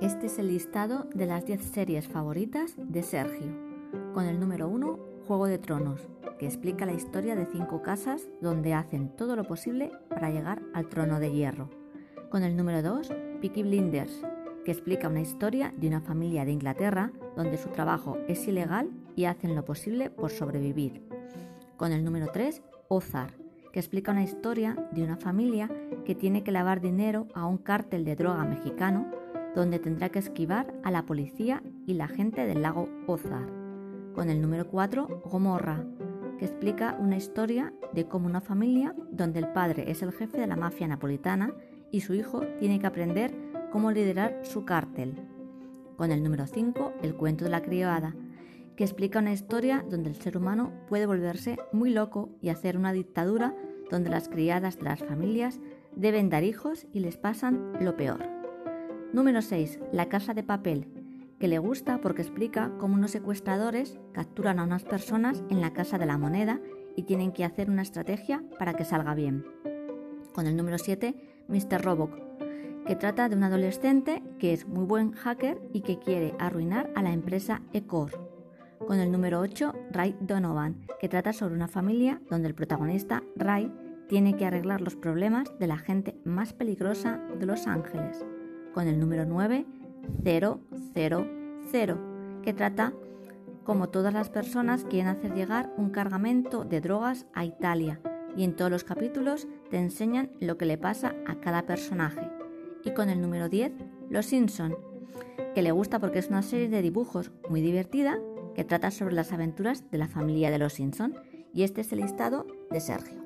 Este es el listado de las 10 series favoritas de Sergio. Con el número 1, Juego de Tronos, que explica la historia de cinco casas donde hacen todo lo posible para llegar al trono de hierro. Con el número 2, Peaky Blinders, que explica una historia de una familia de Inglaterra donde su trabajo es ilegal y hacen lo posible por sobrevivir. Con el número 3, Ozark, que explica una historia de una familia que tiene que lavar dinero a un cártel de droga mexicano donde tendrá que esquivar a la policía y la gente del lago Ozark. Con el número 4, Gomorra, que explica una historia de cómo una familia donde el padre es el jefe de la mafia napolitana y su hijo tiene que aprender cómo liderar su cártel. Con el número 5, El cuento de la criada, que explica una historia donde el ser humano puede volverse muy loco y hacer una dictadura donde las criadas de las familias deben dar hijos y les pasan lo peor. Número 6. La casa de papel, que le gusta porque explica cómo unos secuestradores capturan a unas personas en la casa de la moneda y tienen que hacer una estrategia para que salga bien. Con el número 7, Mr. Robot, que trata de un adolescente que es muy buen hacker y que quiere arruinar a la empresa Ecor. Con el número 8, Ray Donovan, que trata sobre una familia donde el protagonista, Ray, tiene que arreglar los problemas de la gente más peligrosa de Los Ángeles. Con el número 9, 000, que trata como todas las personas quieren hacer llegar un cargamento de drogas a Italia y en todos los capítulos te enseñan lo que le pasa a cada personaje. Y con el número 10, Los Simpson, que le gusta porque es una serie de dibujos muy divertida que trata sobre las aventuras de la familia de los Simpson y este es el listado de Sergio.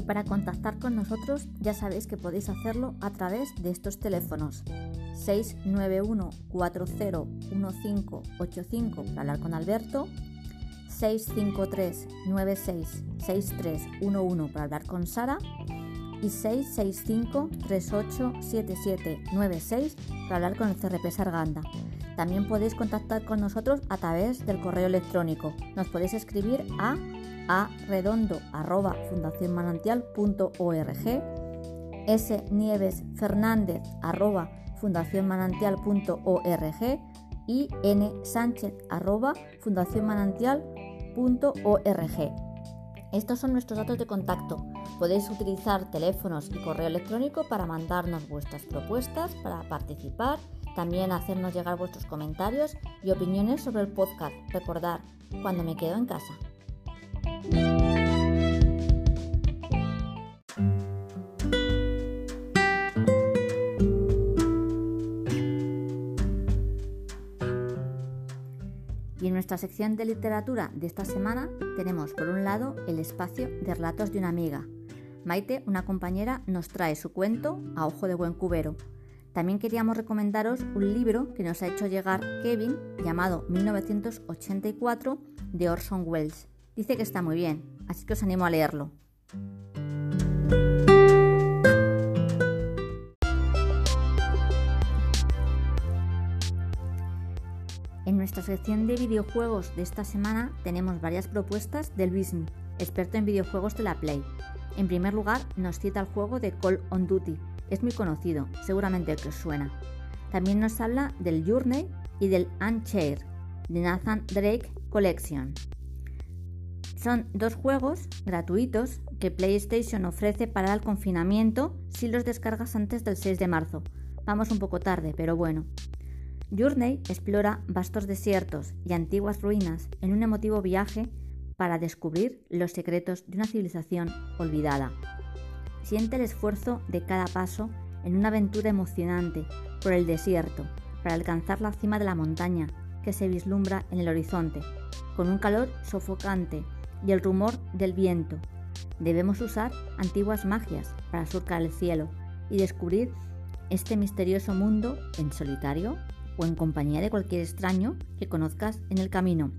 Y para contactar con nosotros ya sabéis que podéis hacerlo a través de estos teléfonos 691 401585 para hablar con Alberto, 653 96 6311 para hablar con Sara y 665 387796 para hablar con el CRP Sarganda. También podéis contactar con nosotros a través del correo electrónico. Nos podéis escribir a a redondo arroba fundacionmanantial.org, s nieves fernández arroba fundacionmanantial.org y n sánchez arroba fundacionmanantial.org. Estos son nuestros datos de contacto. Podéis utilizar teléfonos y correo electrónico para mandarnos vuestras propuestas, para participar, también hacernos llegar vuestros comentarios y opiniones sobre el podcast. Recordar, cuando me quedo en casa. Y en nuestra sección de literatura de esta semana tenemos por un lado el espacio de relatos de una amiga. Maite, una compañera, nos trae su cuento a ojo de buen cubero. También queríamos recomendaros un libro que nos ha hecho llegar Kevin llamado 1984 de Orson Welles. Dice que está muy bien, así que os animo a leerlo. En nuestra sección de videojuegos de esta semana tenemos varias propuestas de Luismi, experto en videojuegos de la Play. En primer lugar, nos cita el juego de Call on Duty. Es muy conocido, seguramente que os suena. También nos habla del Journey y del Unchained de Nathan Drake Collection. Son dos juegos gratuitos que PlayStation ofrece para el confinamiento si los descargas antes del 6 de marzo. Vamos un poco tarde, pero bueno. Journey explora vastos desiertos y antiguas ruinas en un emotivo viaje para descubrir los secretos de una civilización olvidada. Siente el esfuerzo de cada paso en una aventura emocionante por el desierto para alcanzar la cima de la montaña que se vislumbra en el horizonte, con un calor sofocante y el rumor del viento. Debemos usar antiguas magias para surcar el cielo y descubrir este misterioso mundo en solitario o en compañía de cualquier extraño que conozcas en el camino.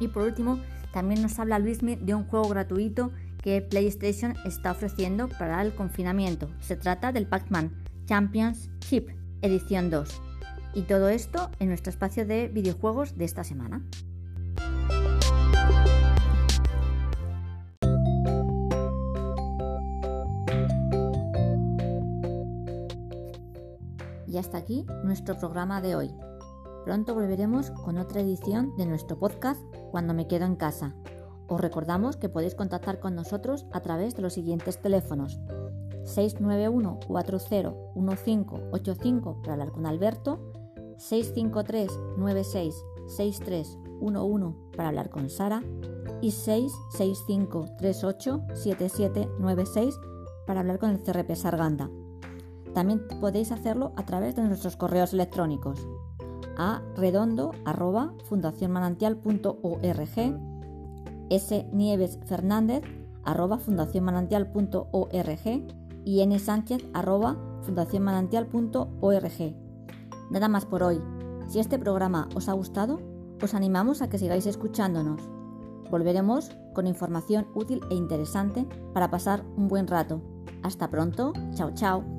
Y por último, también nos habla Luismi de un juego gratuito que PlayStation está ofreciendo para el confinamiento. Se trata del Pac-Man Championship, edición 2. Y todo esto en nuestro espacio de videojuegos de esta semana. Y hasta aquí nuestro programa de hoy. Pronto volveremos con otra edición de nuestro podcast Cuando me quedo en casa. Os recordamos que podéis contactar con nosotros a través de los siguientes teléfonos 691 401585 para hablar con Alberto, 653 96 6311 para hablar con Sara y 665 38 7796 para hablar con el CRP Sarganda. También podéis hacerlo a través de nuestros correos electrónicos a redondo arroba fundacionmanantial.org, s nieves fernández arroba fundacionmanantial.org y n sánchez arroba fundacionmanantial.org. Nada más por hoy. Si este programa os ha gustado, os animamos a que sigáis escuchándonos. Volveremos con información útil e interesante para pasar un buen rato. Hasta pronto. Chao, chao.